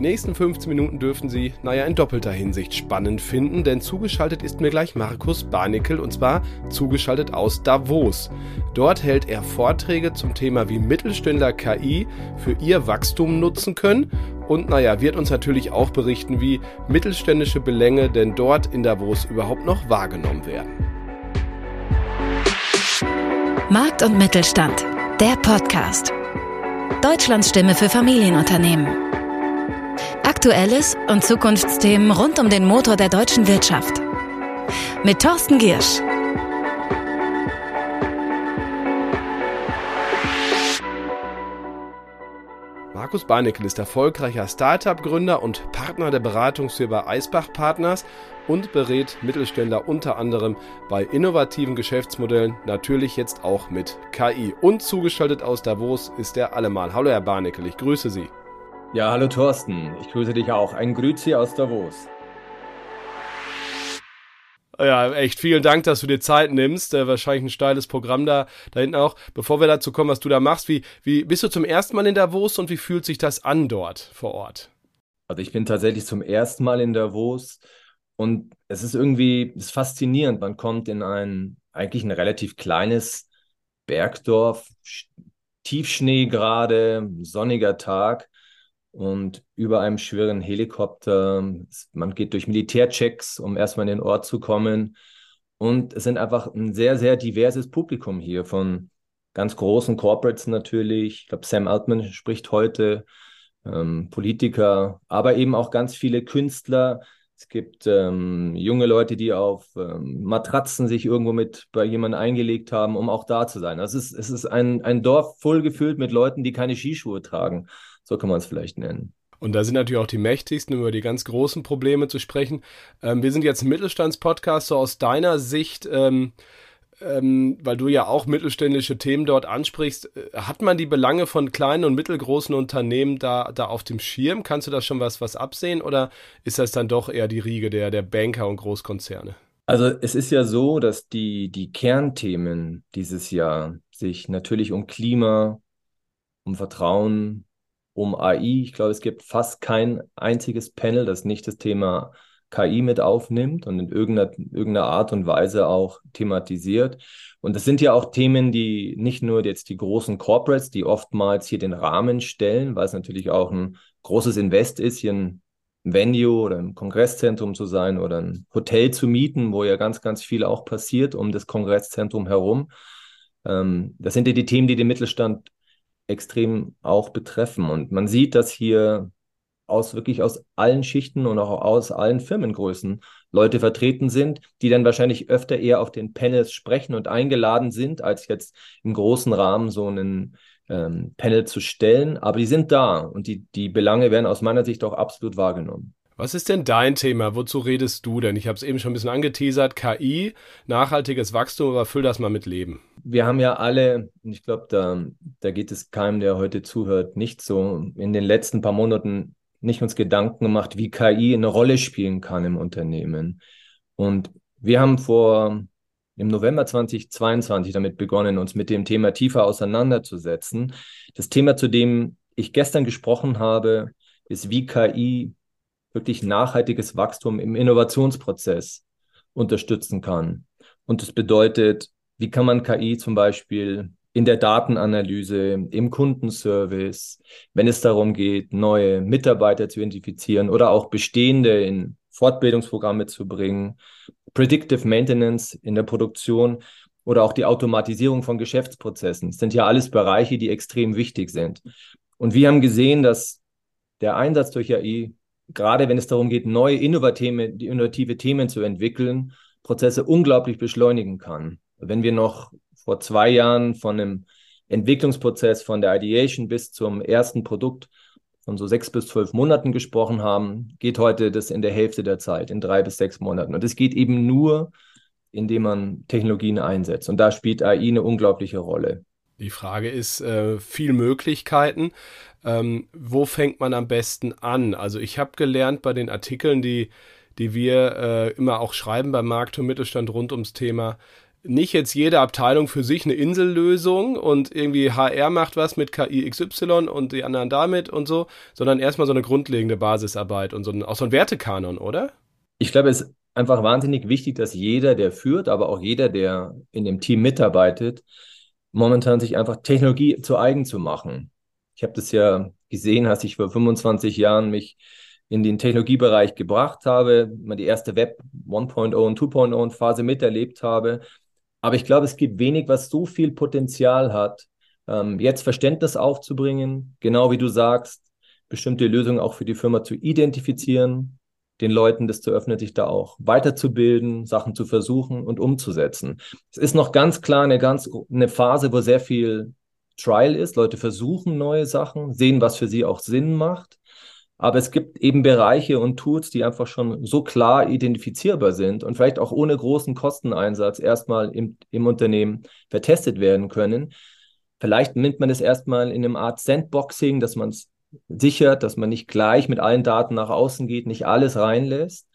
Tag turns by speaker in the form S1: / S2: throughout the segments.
S1: Die nächsten 15 Minuten dürfen Sie, naja, in doppelter Hinsicht spannend finden, denn zugeschaltet ist mir gleich Markus Barnickel und zwar zugeschaltet aus Davos. Dort hält er Vorträge zum Thema, wie Mittelständler KI für ihr Wachstum nutzen können und naja, wird uns natürlich auch berichten, wie mittelständische Belänge denn dort in Davos überhaupt noch wahrgenommen werden.
S2: Markt und Mittelstand, der Podcast. Deutschlands Stimme für Familienunternehmen. Aktuelles und Zukunftsthemen rund um den Motor der deutschen Wirtschaft. Mit Thorsten Giersch.
S1: Markus Beineckel ist erfolgreicher Startup-Gründer und Partner der Beratungsfirma Eisbach Partners und berät Mittelständler unter anderem bei innovativen Geschäftsmodellen, natürlich jetzt auch mit KI. Und zugeschaltet aus Davos ist der Allemal. Hallo Herr Barnickel, ich grüße Sie.
S3: Ja, hallo Thorsten, ich grüße dich auch. Ein Grüezi aus Davos.
S1: Ja, echt vielen Dank, dass du dir Zeit nimmst. Äh, wahrscheinlich ein steiles Programm da, da hinten auch. Bevor wir dazu kommen, was du da machst, wie, wie bist du zum ersten Mal in Davos und wie fühlt sich das an dort vor Ort?
S3: Also ich bin tatsächlich zum ersten Mal in Davos und es ist irgendwie ist faszinierend. Man kommt in ein eigentlich ein relativ kleines Bergdorf, Tiefschnee gerade, sonniger Tag und über einem schweren Helikopter. Man geht durch Militärchecks, um erstmal in den Ort zu kommen. Und es sind einfach ein sehr, sehr diverses Publikum hier von ganz großen Corporates natürlich. Ich glaube, Sam Altman spricht heute, ähm, Politiker, aber eben auch ganz viele Künstler. Es gibt ähm, junge Leute, die auf ähm, Matratzen sich irgendwo mit bei jemandem eingelegt haben, um auch da zu sein. Also es ist, es ist ein, ein Dorf voll gefüllt mit Leuten, die keine Skischuhe tragen. So kann man es vielleicht nennen.
S1: Und da sind natürlich auch die Mächtigsten, über die ganz großen Probleme zu sprechen. Ähm, wir sind jetzt ein Mittelstandspodcast, so aus deiner Sicht, ähm, ähm, weil du ja auch mittelständische Themen dort ansprichst. Äh, hat man die Belange von kleinen und mittelgroßen Unternehmen da, da auf dem Schirm? Kannst du da schon was, was absehen oder ist das dann doch eher die Riege der, der Banker und Großkonzerne?
S3: Also es ist ja so, dass die, die Kernthemen dieses Jahr sich natürlich um Klima, um Vertrauen, um AI. Ich glaube, es gibt fast kein einziges Panel, das nicht das Thema KI mit aufnimmt und in irgendeiner, irgendeiner Art und Weise auch thematisiert. Und das sind ja auch Themen, die nicht nur jetzt die großen Corporates, die oftmals hier den Rahmen stellen, weil es natürlich auch ein großes Invest ist, hier ein Venue oder ein Kongresszentrum zu sein oder ein Hotel zu mieten, wo ja ganz, ganz viel auch passiert um das Kongresszentrum herum. Ähm, das sind ja die Themen, die den Mittelstand extrem auch betreffen. Und man sieht, dass hier aus wirklich aus allen Schichten und auch aus allen Firmengrößen Leute vertreten sind, die dann wahrscheinlich öfter eher auf den Panels sprechen und eingeladen sind, als jetzt im großen Rahmen so einen ähm, Panel zu stellen. Aber die sind da und die, die Belange werden aus meiner Sicht auch absolut wahrgenommen.
S1: Was ist denn dein Thema? Wozu redest du denn? Ich habe es eben schon ein bisschen angeteasert. KI, nachhaltiges Wachstum, aber füll das mal mit Leben.
S3: Wir haben ja alle, ich glaube, da, da geht es keinem, der heute zuhört, nicht so in den letzten paar Monaten nicht uns Gedanken gemacht, wie KI eine Rolle spielen kann im Unternehmen. Und wir haben vor im November 2022 damit begonnen, uns mit dem Thema tiefer auseinanderzusetzen. Das Thema, zu dem ich gestern gesprochen habe, ist, wie KI wirklich nachhaltiges Wachstum im Innovationsprozess unterstützen kann. Und das bedeutet, wie kann man KI zum Beispiel in der Datenanalyse, im Kundenservice, wenn es darum geht, neue Mitarbeiter zu identifizieren oder auch bestehende in Fortbildungsprogramme zu bringen, Predictive Maintenance in der Produktion oder auch die Automatisierung von Geschäftsprozessen. Das sind ja alles Bereiche, die extrem wichtig sind. Und wir haben gesehen, dass der Einsatz durch AI gerade wenn es darum geht, neue innovative, innovative Themen zu entwickeln, Prozesse unglaublich beschleunigen kann. Wenn wir noch vor zwei Jahren von einem Entwicklungsprozess von der Ideation bis zum ersten Produkt von so sechs bis zwölf Monaten gesprochen haben, geht heute das in der Hälfte der Zeit, in drei bis sechs Monaten. Und es geht eben nur, indem man Technologien einsetzt. Und da spielt AI eine unglaubliche Rolle.
S1: Die Frage ist, äh, viel Möglichkeiten. Ähm, wo fängt man am besten an? Also ich habe gelernt bei den Artikeln, die, die wir äh, immer auch schreiben beim Markt und Mittelstand rund ums Thema, nicht jetzt jede Abteilung für sich eine Insellösung und irgendwie HR macht was mit KI XY und die anderen damit und so, sondern erstmal so eine grundlegende Basisarbeit und so ein, auch so ein Wertekanon, oder?
S3: Ich glaube, es ist einfach wahnsinnig wichtig, dass jeder, der führt, aber auch jeder, der in dem Team mitarbeitet, momentan sich einfach Technologie zu eigen zu machen. Ich habe das ja gesehen, als ich vor 25 Jahren mich in den Technologiebereich gebracht habe, mal die erste Web 1.0 und 2.0 Phase miterlebt habe. Aber ich glaube, es gibt wenig, was so viel Potenzial hat, ähm, jetzt Verständnis aufzubringen, genau wie du sagst, bestimmte Lösungen auch für die Firma zu identifizieren, den Leuten das zu öffnen, sich da auch weiterzubilden, Sachen zu versuchen und umzusetzen. Es ist noch ganz klar eine ganz eine Phase, wo sehr viel Trial ist. Leute versuchen neue Sachen, sehen, was für sie auch Sinn macht. Aber es gibt eben Bereiche und Tools, die einfach schon so klar identifizierbar sind und vielleicht auch ohne großen Kosteneinsatz erstmal im, im Unternehmen vertestet werden können. Vielleicht nimmt man es erstmal in einem Art Sandboxing, dass man es sichert, dass man nicht gleich mit allen Daten nach außen geht, nicht alles reinlässt.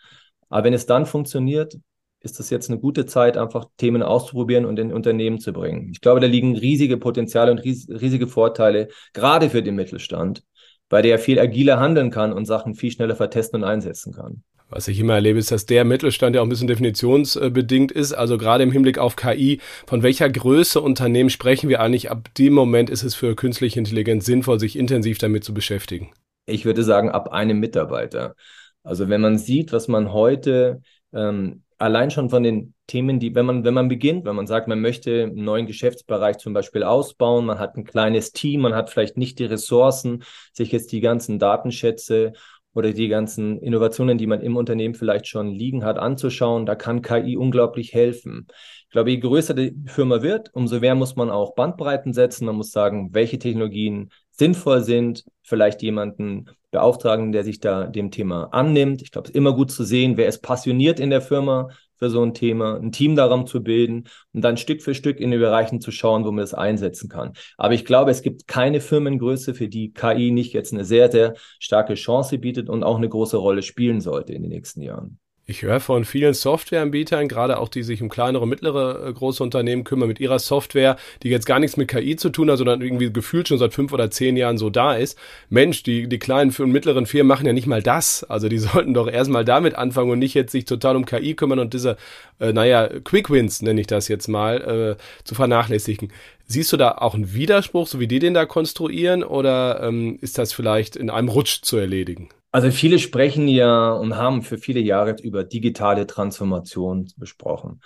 S3: Aber wenn es dann funktioniert, ist das jetzt eine gute Zeit, einfach Themen auszuprobieren und in Unternehmen zu bringen. Ich glaube, da liegen riesige Potenziale und riesige Vorteile, gerade für den Mittelstand weil der viel agiler handeln kann und Sachen viel schneller vertesten und einsetzen kann.
S1: Was ich immer erlebe, ist, dass der Mittelstand ja auch ein bisschen definitionsbedingt ist. Also gerade im Hinblick auf KI, von welcher Größe Unternehmen sprechen wir eigentlich? Ab dem Moment ist es für künstliche Intelligenz sinnvoll, sich intensiv damit zu beschäftigen.
S3: Ich würde sagen, ab einem Mitarbeiter. Also wenn man sieht, was man heute ähm, allein schon von den Themen, die, wenn man, wenn man beginnt, wenn man sagt, man möchte einen neuen Geschäftsbereich zum Beispiel ausbauen, man hat ein kleines Team, man hat vielleicht nicht die Ressourcen, sich jetzt die ganzen Datenschätze oder die ganzen Innovationen, die man im Unternehmen vielleicht schon liegen hat, anzuschauen, da kann KI unglaublich helfen. Ich glaube, je größer die Firma wird, umso mehr muss man auch Bandbreiten setzen. Man muss sagen, welche Technologien sinnvoll sind, vielleicht jemanden beauftragen, der sich da dem Thema annimmt. Ich glaube, es ist immer gut zu sehen, wer ist passioniert in der Firma für so ein Thema, ein Team darum zu bilden und dann Stück für Stück in den Bereichen zu schauen, wo man das einsetzen kann. Aber ich glaube, es gibt keine Firmengröße, für die KI nicht jetzt eine sehr, sehr starke Chance bietet und auch eine große Rolle spielen sollte in den nächsten Jahren.
S1: Ich höre von vielen Softwareanbietern, gerade auch die sich um kleinere, mittlere, äh, große Unternehmen kümmern, mit ihrer Software, die jetzt gar nichts mit KI zu tun hat, sondern irgendwie gefühlt schon seit fünf oder zehn Jahren so da ist. Mensch, die, die kleinen und mittleren Firmen machen ja nicht mal das. Also die sollten doch erstmal damit anfangen und nicht jetzt sich total um KI kümmern und diese, äh, naja, Quick Wins nenne ich das jetzt mal, äh, zu vernachlässigen. Siehst du da auch einen Widerspruch, so wie die den da konstruieren, oder ähm, ist das vielleicht in einem Rutsch zu erledigen?
S3: Also viele sprechen ja und haben für viele Jahre über digitale Transformation besprochen.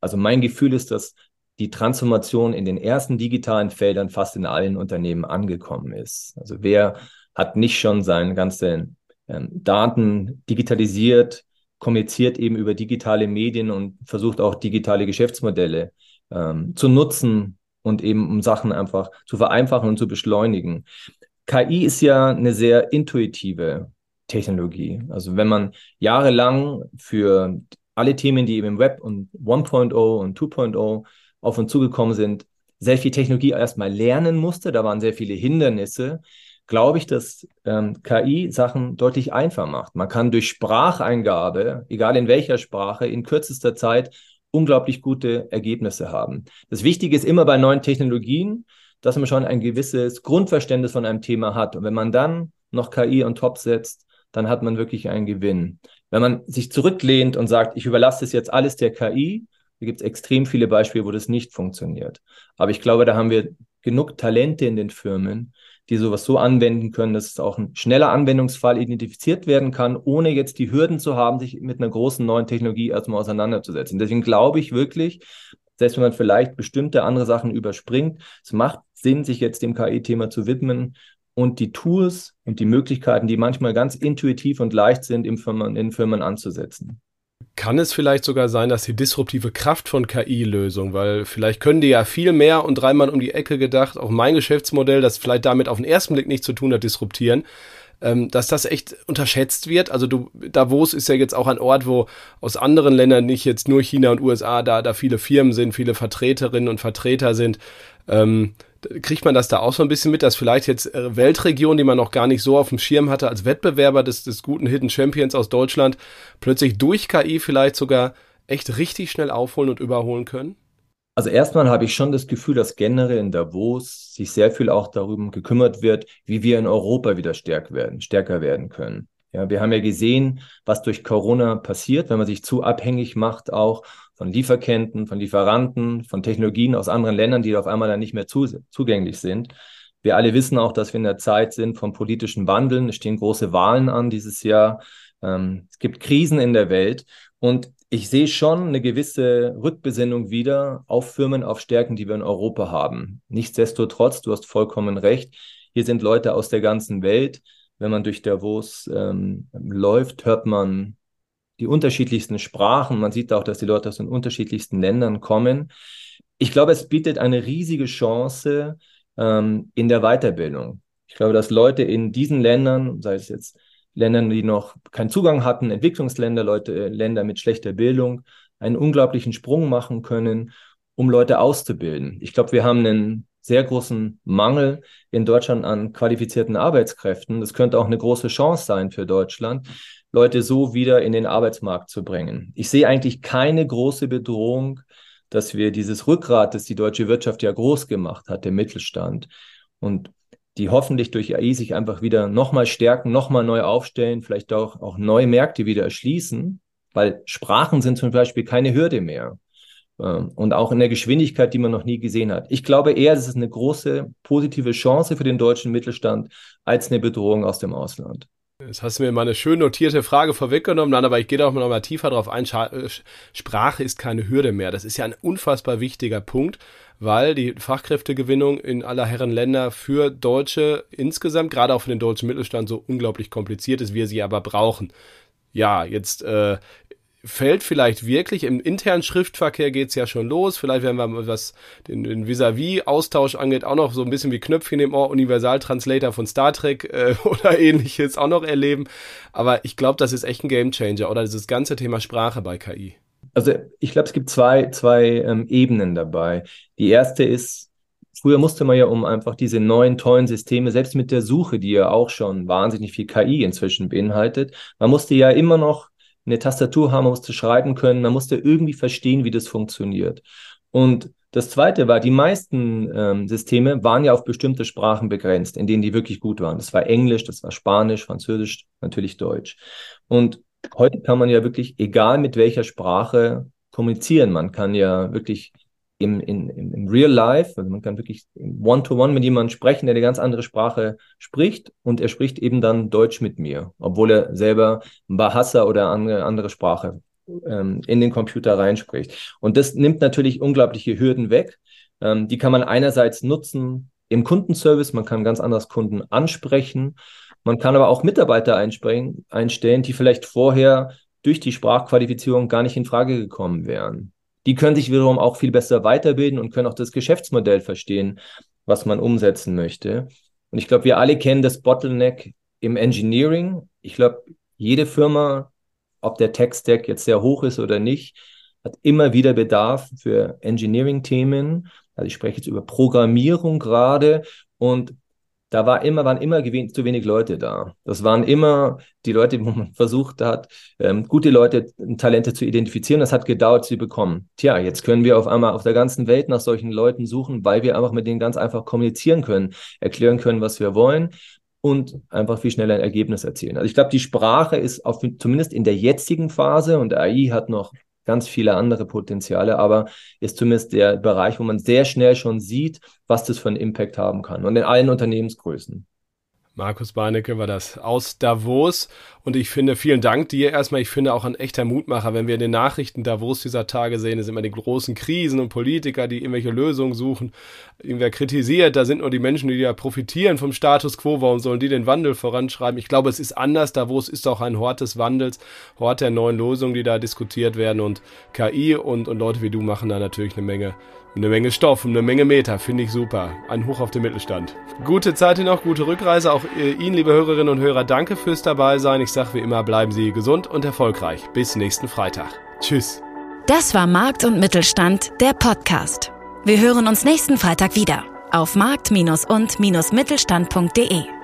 S3: Also mein Gefühl ist, dass die Transformation in den ersten digitalen Feldern fast in allen Unternehmen angekommen ist. Also wer hat nicht schon seine ganzen ähm, Daten digitalisiert, kommuniziert eben über digitale Medien und versucht auch digitale Geschäftsmodelle ähm, zu nutzen und eben um Sachen einfach zu vereinfachen und zu beschleunigen. KI ist ja eine sehr intuitive Technologie. Also wenn man jahrelang für alle Themen, die eben im Web und 1.0 und 2.0 auf uns zugekommen sind, sehr viel Technologie erstmal lernen musste, da waren sehr viele Hindernisse, glaube ich, dass ähm, KI Sachen deutlich einfacher macht. Man kann durch Spracheingabe, egal in welcher Sprache, in kürzester Zeit unglaublich gute Ergebnisse haben. Das Wichtige ist immer bei neuen Technologien, dass man schon ein gewisses Grundverständnis von einem Thema hat. Und wenn man dann noch KI on top setzt, dann hat man wirklich einen Gewinn. Wenn man sich zurücklehnt und sagt, ich überlasse das jetzt alles der KI, da gibt es extrem viele Beispiele, wo das nicht funktioniert. Aber ich glaube, da haben wir genug Talente in den Firmen, die sowas so anwenden können, dass es auch ein schneller Anwendungsfall identifiziert werden kann, ohne jetzt die Hürden zu haben, sich mit einer großen neuen Technologie erstmal auseinanderzusetzen. Deswegen glaube ich wirklich, selbst wenn man vielleicht bestimmte andere Sachen überspringt, es macht Sinn, sich jetzt dem KI-Thema zu widmen und die Tools und die Möglichkeiten, die manchmal ganz intuitiv und leicht sind, in Firmen, in Firmen anzusetzen.
S1: Kann es vielleicht sogar sein, dass die disruptive Kraft von KI-Lösungen, weil vielleicht können die ja viel mehr und dreimal um die Ecke gedacht, auch mein Geschäftsmodell, das vielleicht damit auf den ersten Blick nichts zu tun hat, disruptieren, ähm, dass das echt unterschätzt wird. Also du, Davos ist ja jetzt auch ein Ort, wo aus anderen Ländern nicht jetzt nur China und USA da, da viele Firmen sind, viele Vertreterinnen und Vertreter sind. Ähm, kriegt man das da auch so ein bisschen mit, dass vielleicht jetzt äh, Weltregionen, die man noch gar nicht so auf dem Schirm hatte, als Wettbewerber des, des guten Hidden Champions aus Deutschland, plötzlich durch KI vielleicht sogar echt richtig schnell aufholen und überholen können?
S3: Also erstmal habe ich schon das Gefühl, dass generell in Davos sich sehr viel auch darüber gekümmert wird, wie wir in Europa wieder stärker werden, stärker werden können. Ja, wir haben ja gesehen, was durch Corona passiert, wenn man sich zu abhängig macht, auch von Lieferketten, von Lieferanten, von Technologien aus anderen Ländern, die auf einmal dann nicht mehr zu, zugänglich sind. Wir alle wissen auch, dass wir in der Zeit sind von politischen Wandeln. Es stehen große Wahlen an dieses Jahr. Ähm, es gibt Krisen in der Welt. Und ich sehe schon eine gewisse Rückbesinnung wieder auf Firmen, auf Stärken, die wir in Europa haben. Nichtsdestotrotz, du hast vollkommen recht, hier sind Leute aus der ganzen Welt. Wenn man durch Davos ähm, läuft, hört man die unterschiedlichsten Sprachen. Man sieht auch, dass die Leute aus den unterschiedlichsten Ländern kommen. Ich glaube, es bietet eine riesige Chance ähm, in der Weiterbildung. Ich glaube, dass Leute in diesen Ländern, sei es jetzt Ländern, die noch keinen Zugang hatten, Entwicklungsländer, Leute, äh, Länder mit schlechter Bildung, einen unglaublichen Sprung machen können, um Leute auszubilden. Ich glaube, wir haben einen sehr großen Mangel in Deutschland an qualifizierten Arbeitskräften. Das könnte auch eine große Chance sein für Deutschland, Leute so wieder in den Arbeitsmarkt zu bringen. Ich sehe eigentlich keine große Bedrohung, dass wir dieses Rückgrat, das die deutsche Wirtschaft ja groß gemacht hat, der Mittelstand, und die hoffentlich durch AI sich einfach wieder nochmal stärken, nochmal neu aufstellen, vielleicht auch, auch neue Märkte wieder erschließen, weil Sprachen sind zum Beispiel keine Hürde mehr. Ähm, und auch in der Geschwindigkeit, die man noch nie gesehen hat. Ich glaube eher, es ist eine große positive Chance für den deutschen Mittelstand als eine Bedrohung aus dem Ausland.
S1: Jetzt hast du mir mal eine schön notierte Frage vorweggenommen, dann, aber ich gehe da auch noch mal tiefer drauf ein. Äh, Sprache ist keine Hürde mehr. Das ist ja ein unfassbar wichtiger Punkt weil die Fachkräftegewinnung in aller Herren Länder für Deutsche insgesamt, gerade auch für den deutschen Mittelstand, so unglaublich kompliziert ist, wir sie aber brauchen. Ja, jetzt äh, fällt vielleicht wirklich im internen Schriftverkehr geht's ja schon los. Vielleicht werden wir, was den, den Vis-à-vis-Austausch angeht, auch noch so ein bisschen wie Knöpfchen im Ohr Universal-Translator von Star Trek äh, oder ähnliches auch noch erleben. Aber ich glaube, das ist echt ein Gamechanger oder dieses ganze Thema Sprache bei KI.
S3: Also ich glaube, es gibt zwei, zwei ähm, Ebenen dabei. Die erste ist, früher musste man ja um einfach diese neuen, tollen Systeme, selbst mit der Suche, die ja auch schon wahnsinnig viel KI inzwischen beinhaltet, man musste ja immer noch eine Tastatur haben, man musste schreiben können, man musste irgendwie verstehen, wie das funktioniert. Und das Zweite war, die meisten ähm, Systeme waren ja auf bestimmte Sprachen begrenzt, in denen die wirklich gut waren. Das war Englisch, das war Spanisch, Französisch, natürlich Deutsch. Und heute kann man ja wirklich, egal mit welcher Sprache, kommunizieren. Man kann ja wirklich im, in, im Real Life, also man kann wirklich One-to-One -one mit jemandem sprechen, der eine ganz andere Sprache spricht und er spricht eben dann Deutsch mit mir, obwohl er selber Bahasa oder andere, andere Sprache ähm, in den Computer reinspricht. Und das nimmt natürlich unglaubliche Hürden weg. Ähm, die kann man einerseits nutzen im Kundenservice, man kann ganz anders Kunden ansprechen man kann aber auch Mitarbeiter einstellen, die vielleicht vorher durch die Sprachqualifizierung gar nicht in Frage gekommen wären. Die können sich wiederum auch viel besser weiterbilden und können auch das Geschäftsmodell verstehen, was man umsetzen möchte. Und ich glaube, wir alle kennen das Bottleneck im Engineering. Ich glaube, jede Firma, ob der Tech-Stack jetzt sehr hoch ist oder nicht, hat immer wieder Bedarf für Engineering-Themen. Also ich spreche jetzt über Programmierung gerade und da war immer, waren immer zu wenig Leute da. Das waren immer die Leute, wo man versucht hat, ähm, gute Leute, Talente zu identifizieren. Das hat gedauert, sie bekommen. Tja, jetzt können wir auf einmal auf der ganzen Welt nach solchen Leuten suchen, weil wir einfach mit denen ganz einfach kommunizieren können, erklären können, was wir wollen und einfach viel schneller ein Ergebnis erzielen. Also ich glaube, die Sprache ist auf, zumindest in der jetzigen Phase und AI hat noch ganz viele andere Potenziale, aber ist zumindest der Bereich, wo man sehr schnell schon sieht, was das für einen Impact haben kann und in allen Unternehmensgrößen.
S1: Markus Barnecke war das aus Davos. Und ich finde, vielen Dank dir erstmal. Ich finde auch ein echter Mutmacher, wenn wir in den Nachrichten Davos dieser Tage sehen, es sind immer die großen Krisen und Politiker, die irgendwelche Lösungen suchen. Irgendwer kritisiert, da sind nur die Menschen, die ja profitieren vom Status quo. Warum sollen die den Wandel voranschreiben? Ich glaube, es ist anders. Davos ist auch ein Hort des Wandels, Hort der neuen Lösungen, die da diskutiert werden. Und KI und, und Leute wie du machen da natürlich eine Menge eine Menge Stoff und eine Menge Meter, finde ich super. Ein Hoch auf den Mittelstand. Gute Zeit noch, gute Rückreise. Auch Ihnen, liebe Hörerinnen und Hörer, danke fürs Dabeisein. Ich sage wie immer, bleiben Sie gesund und erfolgreich. Bis nächsten Freitag. Tschüss.
S2: Das war Markt und Mittelstand, der Podcast. Wir hören uns nächsten Freitag wieder auf markt- und-mittelstand.de.